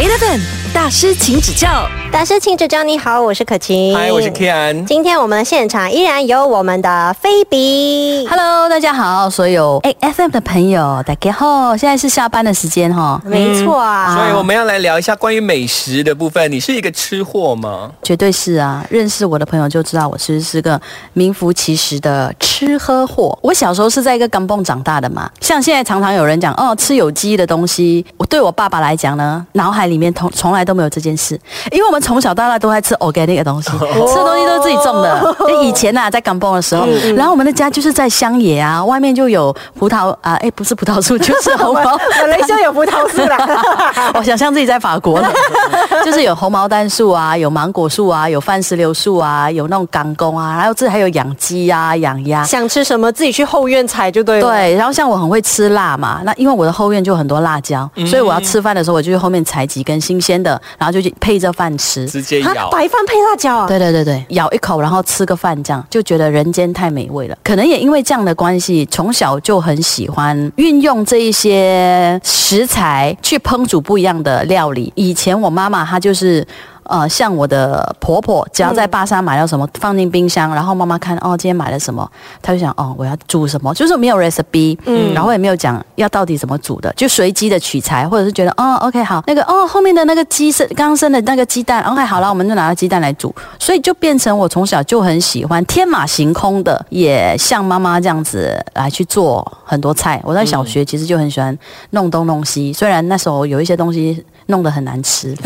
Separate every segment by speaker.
Speaker 1: 8 of them. 大师，请指教。
Speaker 2: 大师，请指教。你好，我是可晴。
Speaker 3: 嗨，我是 Kian。
Speaker 2: 今天我们的现场依然有我们的菲比。
Speaker 4: Hello，大家好，所有哎 FM 的朋友，大家好，现在是下班的时间哈，
Speaker 2: 没错啊，
Speaker 3: 所以我们要来聊一下关于美食的部分。你是一个吃货吗？
Speaker 4: 绝对是啊，认识我的朋友就知道我其实是个名副其实的吃喝货。我小时候是在一个钢蹦长大的嘛，像现在常常有人讲哦，吃有机的东西，我对我爸爸来讲呢，脑海里面从从来都没有这件事，因为我们从小到大都在吃 organic 的东西，吃的东西都是自己种的。就以前呐、在港蹦的时候，然后我们的家就是在乡野啊，外面就有葡萄啊，哎，不是葡萄树，就是红毛。
Speaker 2: 马来西亚有葡萄树啦。
Speaker 4: 我想象自己在法国了，就是有红毛丹树啊，有芒果树啊，有番石榴树啊，有那种港工啊，还有这还有养鸡啊、养鸭。
Speaker 2: 想吃什么自己去后院采就对了。，
Speaker 4: 对，然后像我很会吃辣嘛，那因为我的后院就很多辣椒，所以我要吃饭的时候，我就去后面采几根新鲜的，然后就去配着饭吃。
Speaker 3: 直接
Speaker 2: 哈，
Speaker 3: 咬。
Speaker 2: 白饭配辣椒啊。
Speaker 4: 对对对对，咬一口，然后吃个饭，这样就觉得人间太美味了。可能也因为这样的关系，从小就很喜欢运用这一些食材去烹煮不一样的料理。以前我妈妈她就是。呃，像我的婆婆，只要在巴沙买到什么，放进冰箱，然后妈妈看哦，今天买了什么，她就想哦，我要煮什么，就是没有 recipe，嗯，然后也没有讲要到底怎么煮的，就随机的取材，或者是觉得哦，OK 好，那个哦后面的那个鸡生刚生的那个鸡蛋，OK 好了，我们就拿到鸡蛋来煮，所以就变成我从小就很喜欢天马行空的，也像妈妈这样子来去做很多菜。我在小学其实就很喜欢弄东弄西，虽然那时候有一些东西弄得很难吃，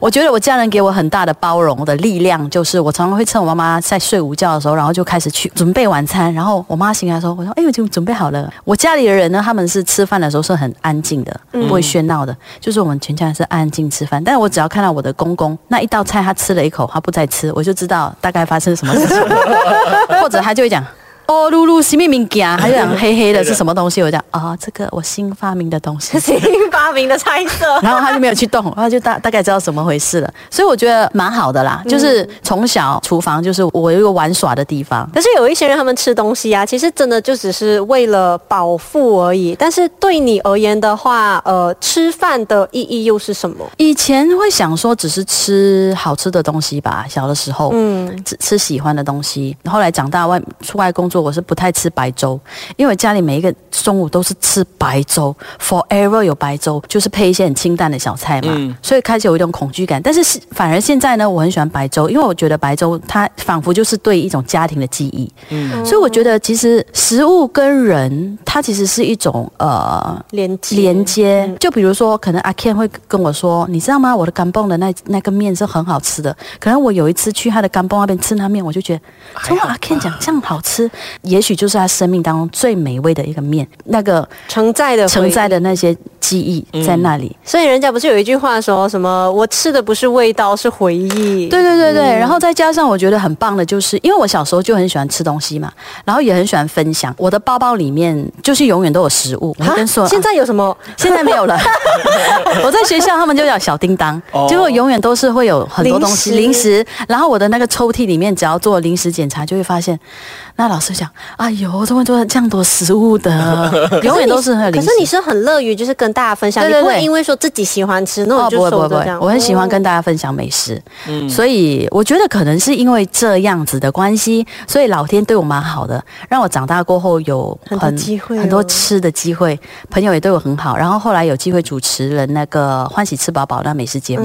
Speaker 4: 我觉得我家人给我很大的包容的力量，就是我常常会趁我妈妈在睡午觉的时候，然后就开始去准备晚餐。然后我妈醒来的时候，我说：“哎，我已经准备好了。”我家里的人呢，他们是吃饭的时候是很安静的，不会喧闹的，就是我们全家人是安安静吃饭。但是我只要看到我的公公那一道菜，他吃了一口，他不再吃，我就知道大概发生什么事情，或者他就会讲。哦，露露，西面名家，还有讲黑黑的是什么东西？我讲啊、这个我新发明的东西。
Speaker 2: 新发明的菜色。
Speaker 4: 然后他就没有去动，然后就大大概知道怎么回事了。所以我觉得蛮好的啦，就是从小厨房就是我有一个玩耍的地方。
Speaker 2: 可是有一些人，他们吃东西啊，其实真的就只是为了饱腹而已。但是对你而言的话，呃，吃饭的意义又是什么？
Speaker 4: 以前会想说只是吃好吃的东西吧，小的时候，嗯，只吃喜欢的东西。后来长大外出外工作，我是不太吃白粥，因为家里每一个中午都是吃白粥，forever 有白粥，就是配一些很清淡的小菜嘛，
Speaker 3: 嗯
Speaker 4: 所以开始有一种恐惧感。但是是反而现在呢，我很喜欢白粥，因为我觉得白粥它仿佛就是对一种家庭的记忆，
Speaker 3: 嗯，
Speaker 4: 所以我觉得其实食物跟人，它其实是一种呃
Speaker 2: 连接
Speaker 4: 连接。就比如说，可能阿 Ken 会跟我说：“你知道吗？我的干蹦的那那个面是很好吃的。”可能我有一次去他的干蹦那边吃那面，我就觉得，从阿 Ken 讲这样好吃，也许就是他生命当中最美味的一个面，那个
Speaker 2: 承载的
Speaker 4: 承载的那些记忆在那里。
Speaker 2: 所以人家不是有一句话说什么“我吃的不是味道，是回忆”？
Speaker 4: 对对对对，然后再加上我觉得很棒的，就是因为我小时候就很喜欢吃东西嘛，然后也很喜欢分享。我的包包里面就是永远都有食物，我会跟说，
Speaker 2: 现在有什么？
Speaker 4: 现在没有了。我在学校，他们就叫小叮当，
Speaker 3: 哦
Speaker 4: 结果永远都是会有很多东西
Speaker 2: 零
Speaker 4: 零食。然后我的那个抽屉里面，只要做零食检查，就会发现，那老师讲，哎呦，怎么做这样多食物的？永远都是很零食。
Speaker 2: 可是你是很乐于就是跟大家分享，
Speaker 4: 对对对。
Speaker 2: 你不会因为说自己喜欢吃，那
Speaker 4: 哦，
Speaker 2: 我就
Speaker 4: 不会不会我很喜欢
Speaker 2: 哦
Speaker 4: 跟大家分享美食，
Speaker 3: 嗯
Speaker 4: 所以我觉得可能是因为这样子的关系，所以老天对我蛮好的，让我长大过后有
Speaker 2: 很多机会哦。
Speaker 4: 很多吃的机会，朋友也对我很好，然后后来有机会主持了那个欢喜吃饱饱那美食节目。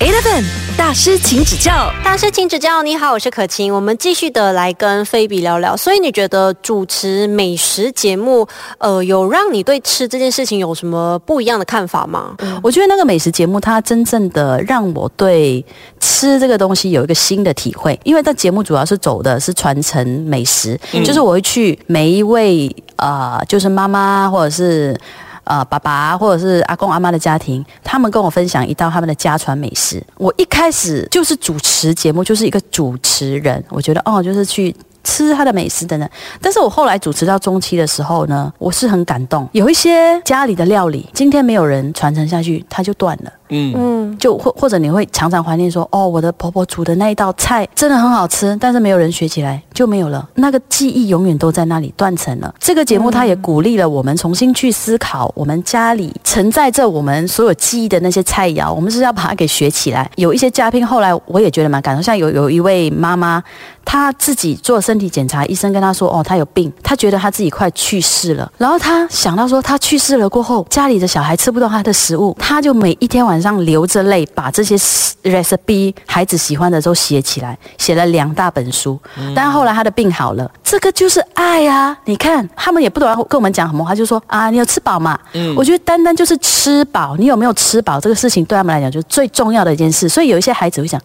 Speaker 1: Eleven 大师，请指教。
Speaker 2: 大师请指教。你好，我是可晴。我们继续的来跟菲比聊聊。所以你觉得主持美食节目，呃，有让你对吃这件事情有什么不一样的看法吗？
Speaker 4: 我觉得那个美食节目，它真正的让我对吃这个东西有一个新的体会，因为这节目主要是走的是传承美食，就是我会去每一位呃，就是妈妈或者是。呃，爸爸或者是阿公阿妈的家庭，他们跟我分享一道他们的家传美食。我一开始就是主持节目，就是一个主持人，我觉得哦，就是去吃他的美食等等。但是我后来主持到中期的时候呢，我是很感动，有一些家里的料理，今天没有人传承下去，它就断了。
Speaker 3: 嗯，
Speaker 2: 嗯，
Speaker 4: 就或或者你会常常怀念说，哦，我的婆婆煮的那一道菜真的很好吃，但是没有人学起来，就没有了，那个记忆永远都在那里断层了。这个节目它也鼓励了我们重新去思考，我们家里承载着我们所有记忆的那些菜肴，我们是要把它给学起来。有一些嘉宾后来我也觉得蛮感动，像有有一位妈妈，她自己做身体检查，医生跟她说，哦，她有病，她觉得她自己快去世了，然后她想到说，她去世了过后，家里的小孩吃不到她的食物，她就每一天晚上流着泪，把这些 recipe 孩子喜欢的都写起来，写了两大本书。但后来他的病好了，这个就是爱啊！你看，他们也不懂要跟我们讲什么，他就说啊，你有吃饱吗？
Speaker 3: 嗯
Speaker 4: 我觉得单单就是吃饱，你有没有吃饱这个事情，对他们来讲就是最重要的一件事。所以有一些孩子会讲，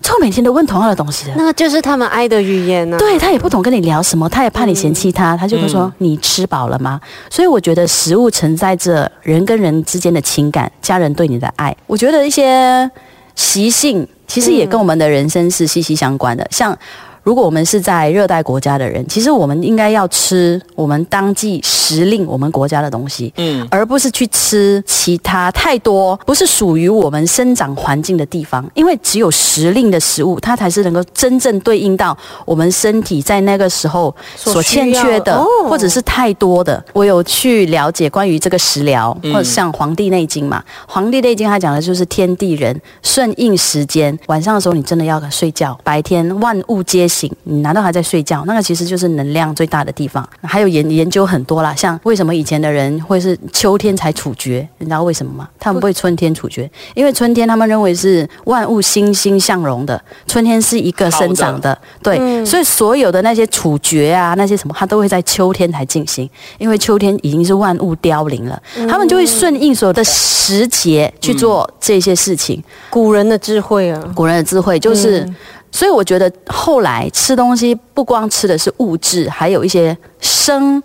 Speaker 4: 这我每天都问同样的东西的。
Speaker 2: 那个就是他们爱的语言呢、
Speaker 4: 对他也不懂跟你聊什么，他也怕你嫌弃他，他就会说、你吃饱了吗？所以我觉得食物承载着人跟人之间的情感，家人对你的爱。我觉得一些习性其实也跟我们的人生是息息相关的，像。如果我们是在热带国家的人，其实我们应该要吃我们当季时令我们国家的东西，
Speaker 3: 嗯。
Speaker 4: 而不是去吃其他太多不是属于我们生长环境的地方，因为只有时令的食物，它才是能够真正对应到我们身体在那个时候所欠缺的，
Speaker 2: 哦。
Speaker 4: 或者是太多的。我有去了解关于这个食疗，
Speaker 3: 嗯。
Speaker 4: 或者像《黄帝内经》嘛，《黄帝内经》它讲的就是天地人顺应时间，晚上的时候你真的要睡觉，白天万物皆醒，你难道还在睡觉？那个其实就是能量最大的地方。还有研研究很多啦，像为什么以前的人会是秋天才处决？你知道为什么吗？他们不会春天处决，因为春天他们认为是万物欣欣向荣的，春天是一个生长的，对，
Speaker 2: 嗯
Speaker 4: 所以所有的那些处决啊，那些什么，他都会在秋天才进行，因为秋天已经是万物凋零了，他们就会顺应所有的时节去做这些事情。
Speaker 2: 古人的智慧啊，
Speaker 4: 古人的智慧就是，所以我觉得后来吃东西不光吃的是物质，还有一些生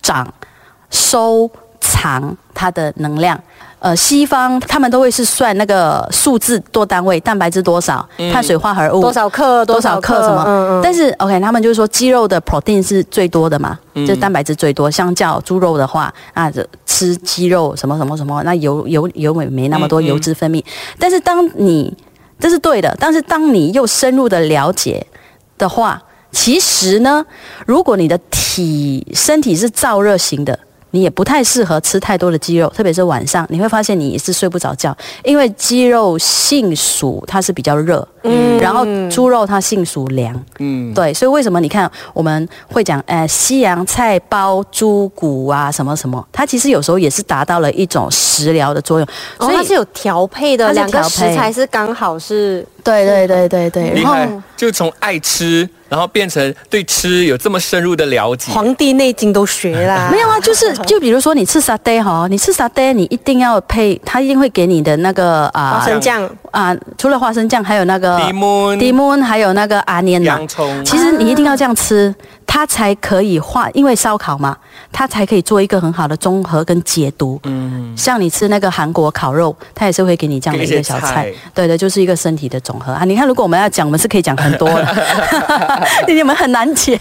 Speaker 4: 长、收藏它的能量。呃，西方他们都会是算那个数字多单位，蛋白质多少，碳水化合物
Speaker 2: 多少克
Speaker 4: 多少克什么？
Speaker 2: 嗯嗯
Speaker 4: 但是 OK，他们就是说鸡肉的 protein 是最多的嘛，就是蛋白质最多。相较猪肉的话，啊，这吃鸡肉什么什么什么，那油油油没没那么多油脂分泌。但是当你这是对的，但是当你又深入的了解的话，其实呢，如果你的体身体是燥热型的。你也不太适合吃太多的鸡肉，特别是晚上，你会发现你也是睡不着觉，因为鸡肉性属它是比较热，嗯，然后猪肉它性属凉，
Speaker 3: 嗯，
Speaker 4: 对，所以为什么你看我们会讲，呃，西洋菜包猪骨啊，什么什么，它其实有时候也是达到了一种食疗的作用，
Speaker 2: 所
Speaker 4: 所以
Speaker 2: 它是有调配的，两个食材是刚好是
Speaker 4: 对对对对对，然后
Speaker 3: 厉害，就从爱吃，然后变成对吃有这么深入的了解《
Speaker 2: 黄帝内经》都学啦。
Speaker 4: 没有啊，就是 就比如说你吃沙爹哈，你吃沙爹你一定要配，他一定会给你的那个啊
Speaker 2: 花生酱，
Speaker 4: 啊，除了花生酱，还有那个
Speaker 3: 迪 mun
Speaker 4: 迪 mun，还有那个阿年嘛
Speaker 3: 洋。葱，
Speaker 4: 其实你一定要这样吃，它才可以化，因为烧烤嘛，他才可以做一个很好的综合跟解读。
Speaker 3: 嗯，
Speaker 4: 像你吃那个韩国烤肉，他也是会给你这样的一个小菜，对的，就是一个身体的总和啊。你看，如果我们要讲，我们是可以讲很多的，你们很难解。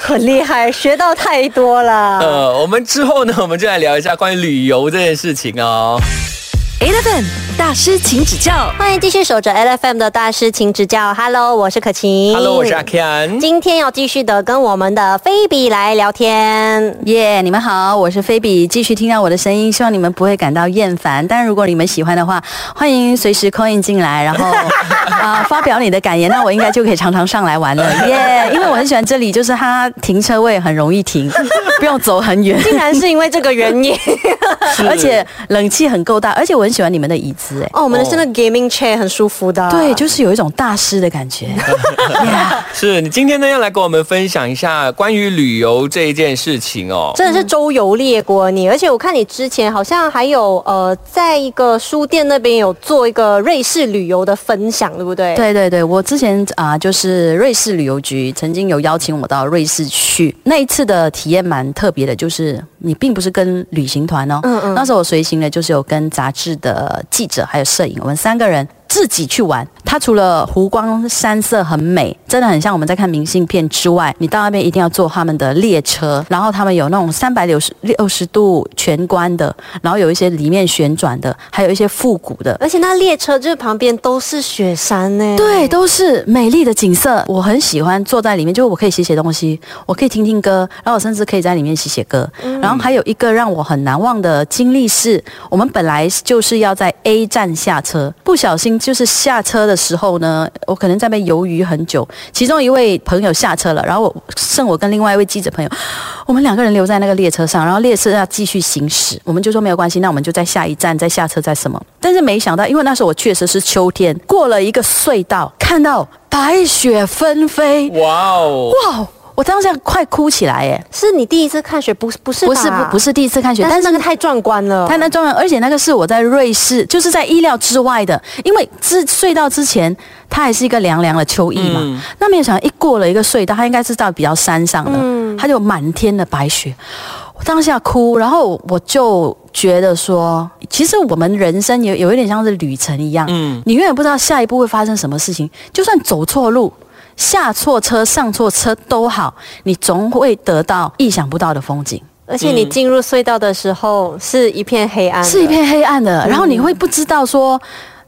Speaker 2: 很厉害，学到太多了。
Speaker 3: 呃，我们之后呢，我们就来聊一下关于旅游这件事情哦。
Speaker 1: Eleven 大师，请指教。
Speaker 2: 欢迎继续守着 L F M 的大师，请指教。Hello，我是可晴。
Speaker 3: Hello，我是阿 Ken。
Speaker 2: 今天要继续的跟我们的菲比来聊天。
Speaker 4: 耶你们好，我是菲比，继续听到我的声音，希望你们不会感到厌烦。但如果你们喜欢的话，欢迎随时 call in 进来，然后啊、发表你的感言，那我应该就可以常常上来玩了。耶因为我很喜欢这里，就是它停车位很容易停，不用走很远。
Speaker 2: 竟然是因为这个原因
Speaker 4: 而且冷气很够大，而且我很喜欢你们的椅子，哎，
Speaker 2: 哦，我们的是那个 gaming chair 很舒服的。
Speaker 4: 对，就是有一种大师的感觉。Yeah
Speaker 3: 是你今天呢要来跟我们分享一下关于旅游这一件事情哦。
Speaker 2: 真的是周游列国你，而且我看你之前好像还有呃，在一个书店那边有做一个瑞士旅游的分享，对不对？，
Speaker 4: 对对对，我之前啊、就是瑞士旅游局曾经有邀请我到瑞士去，那一次的体验蛮特别的，就是你并不是跟旅行团哦。
Speaker 2: 嗯嗯
Speaker 4: 那时候我随行的就是有跟杂志的记者还有摄影，我们三个人自己去玩。它除了湖光山色很美，真的很像我们在看明信片之外，你到那边一定要坐他们的列车，然后他们有那种三百六十六十度全关的，然后有一些里面旋转的，还有一些复古的。
Speaker 2: 而且那列车就是旁边都是雪山呢。
Speaker 4: 对，都是美丽的景色。我很喜欢坐在里面，就是我可以写写东西，我可以听听歌，然后我甚至可以在里面写写歌。然后还有一个让我很难忘的经历是，我们本来就是要在 A 站下车，不小心就是下车的时候呢，我可能在那边犹豫很久。其中一位朋友下车了，然后我剩我跟另外一位记者朋友，我们两个人留在那个列车上，然后列车要继续行驶，我们就说没有关系，那我们就在下一站再下车再什么。但是没想到，因为那时候我确实是秋天，过了一个隧道，看到白雪纷飞，
Speaker 3: 哇哦，
Speaker 4: 哇！我当下快哭起来耶！
Speaker 2: 是你第一次看雪，不是不是
Speaker 4: 不是不不是第一次看雪，
Speaker 2: 但
Speaker 4: 但是
Speaker 2: 是那个太壮观了。
Speaker 4: 太那壮观，而且那个是我在瑞士，就是在意料之外的，因为之隧道之前它还是一个凉凉的秋意嘛。
Speaker 3: 嗯
Speaker 4: 那没有想到一过了一个隧道，它应该是到比较山上的，
Speaker 2: 嗯
Speaker 4: 它就满天的白雪。我当下哭，然后我就觉得说，其实我们人生有有一点像是旅程一样，
Speaker 3: 嗯
Speaker 4: 你永远不知道下一步会发生什么事情，就算走错路。下错车、上错车都好，你总会得到意想不到的风景。
Speaker 2: 而且你进入隧道的时候是一片黑暗的，
Speaker 4: 是一片黑暗的，然后你会不知道说。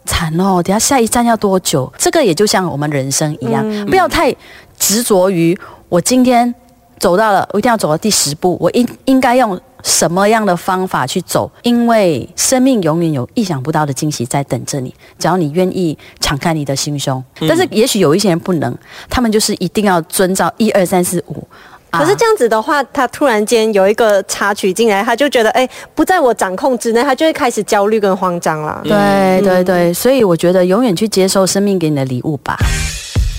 Speaker 4: 惨哦！等下下一站要多久？这个也就像我们人生一样，不要太执着于我今天走到了，我一定要走到第十步，我应应该用什么样的方法去走？因为生命永远有意想不到的惊喜在等着你，只要你愿意敞开你的心胸。但是也许有一些人不能，他们就是一定要遵照一二三四五。
Speaker 2: 可是这样子的话，他突然间有一个插曲进来，他就觉得哎、不在我掌控之内，他就会开始焦虑跟慌张了。
Speaker 4: 对对对，所以我觉得永远去接受生命给你的礼物吧。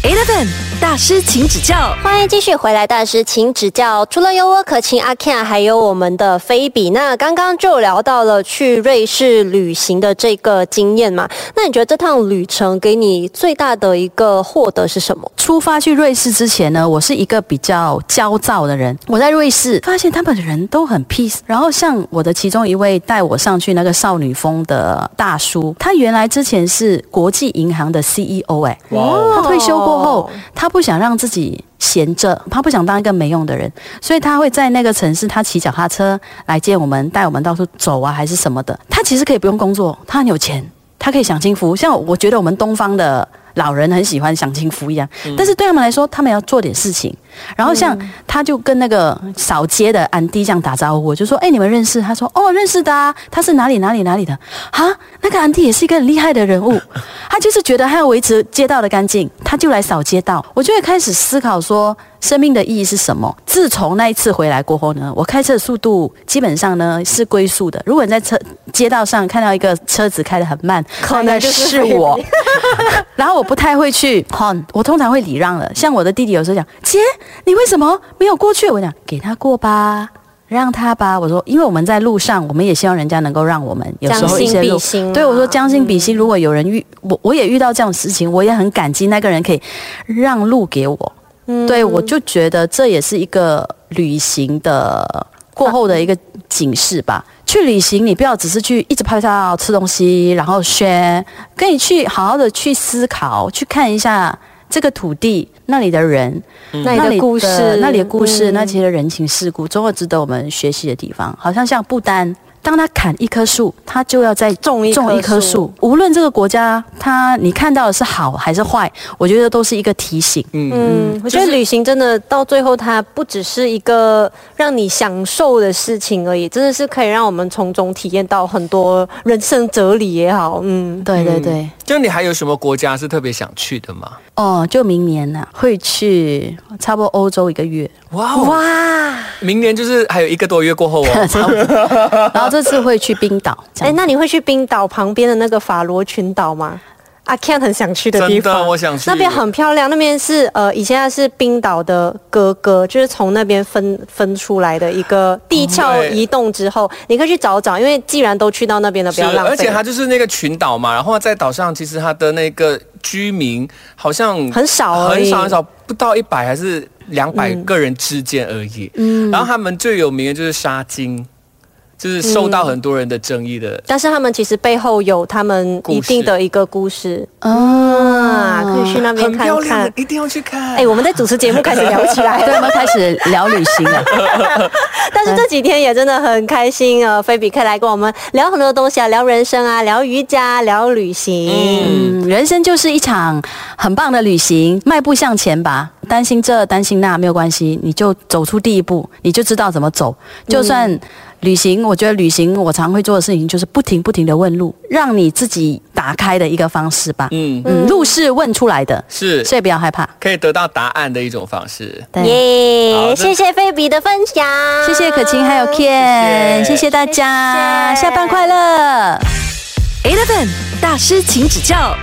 Speaker 1: Eleven 大师，请指教。
Speaker 2: 欢迎继续回来，大师请指教。除了有我可亲阿 Ken，还有我们的菲比。那刚刚就聊到了去瑞士旅行的这个经验嘛，那你觉得这趟旅程给你最大的一个获得是什么？
Speaker 4: 出发去瑞士之前呢，我是一个比较焦躁的人。我在瑞士发现他们的人都很 peace，然后像我的其中一位带我上去那个少女峰的大叔，他原来之前是国际银行的 CEO 哎、
Speaker 3: 哇哦
Speaker 4: 他退休过后，他不想让自己闲着，他不想当一个没用的人，所以他会在那个城市，他骑脚踏车来接我们，带我们到处走啊，还是什么的。他其实可以不用工作，他很有钱，他可以享清福。像我觉得我们东方的老人很喜欢享清福一样，但是对他们来说，他们要做点事情。然后像他就跟那个扫街的安迪这样打招呼，我就说：“哎，你们认识？”他说：“哦，认识的啊，他是哪里哪里哪里的啊？那个安迪也是一个很厉害的人物，他就是觉得他要维持街道的干净，他就来扫街道。我就会开始思考说，生命的意义是什么？自从那一次回来过后呢，我开车的速度基本上呢是龟速的。如果你在车街道上看到一个车子开得很慢，
Speaker 2: 可能就是
Speaker 4: 是我。然后我不太会去 hon，我通常会礼让了。像我的弟弟有时候讲：“姐，你为什么没有过去？”我讲：“给他过吧。”让他吧，我说，因为我们在路上，我们也希望人家能够让我们有时候一些
Speaker 2: 比心啊
Speaker 4: 对我说将心比心。如果有人遇我，我也遇到这样的事情，我也很感激那个人可以让路给我。对我就觉得这也是一个旅行的过后的一个警示吧。去旅行，你不要只是去一直拍照、吃东西，然后宣，跟你去好好的去思考，去看一下这个土地那里的人，
Speaker 2: 那里的故事，
Speaker 4: 那里的故事，
Speaker 2: 嗯
Speaker 4: 那些人情世故，总有值得我们学习的地方。好像像不丹，当他砍一棵树，他就要再
Speaker 2: 种一
Speaker 4: 种一棵
Speaker 2: 树
Speaker 4: 树。无论这个国家，他你看到的是好还是坏，我觉得都是一个提醒。
Speaker 3: 嗯，
Speaker 2: 嗯，我觉得旅行真的到最后，它不只是一个让你享受的事情而已，真的是可以让我们从中体验到很多人生哲理也好。嗯，
Speaker 4: 对对对，
Speaker 3: 就你还有什么国家是特别想去的吗？
Speaker 4: 哦，就明年呢、会去差不多欧洲一个月，
Speaker 3: 哇哦，
Speaker 2: 哇，
Speaker 3: 明年就是还有一个多月过后哦。
Speaker 4: 差不多。然后这次会去冰岛，这
Speaker 2: 哎，那你会去冰岛旁边的那个法罗群岛吗？阿 Ken 很想去的地方，
Speaker 3: 真的我想去。
Speaker 2: 那边很漂亮，那边是呃，以前它是冰岛的哥哥，就是从那边分分出来的一个地壳移动之后，你可以去找找，因为既然都去到那边了，不
Speaker 3: 是
Speaker 2: 要浪费。
Speaker 3: 而且它就是那个群岛嘛，然后在岛上，其实它的那个居民好像
Speaker 2: 很少
Speaker 3: 很少很少，不到一百还是两百个人之间而已。
Speaker 2: 嗯。
Speaker 3: 然后他们最有名的就是沙金，就是受到很多人的争议的。
Speaker 2: 但是他们其实背后有他们一定的一个故事啊，可以去那边看看，。
Speaker 3: 一定要去看。
Speaker 2: 哎，我们在主持节目开始聊起来
Speaker 4: 对，我，们开始聊旅行了。
Speaker 2: 但是这几天也真的很开心啊！菲比可以来跟我们聊很多东西啊，聊人生啊，聊瑜伽，聊旅行。
Speaker 4: 嗯，人生就是一场很棒的旅行，迈步向前吧。担心这担心那没有关系，你就走出第一步，你就知道怎么走。就算旅行，我觉得旅行我常会做的事情就是不停不停的问路，让你自己打开的一个方式吧。
Speaker 3: 嗯，
Speaker 4: 嗯，路是问出来的，
Speaker 3: 是
Speaker 4: 所以不要害怕。
Speaker 3: 可以得到答案的一种方式。
Speaker 4: 对。
Speaker 2: 耶
Speaker 3: 好
Speaker 2: 谢谢菲比的分享，
Speaker 4: 谢谢可晴还有 Ken，
Speaker 3: 谢谢
Speaker 4: 谢谢大家，
Speaker 2: 谢谢
Speaker 4: 下班快乐。
Speaker 1: Eleven 大师，请指教。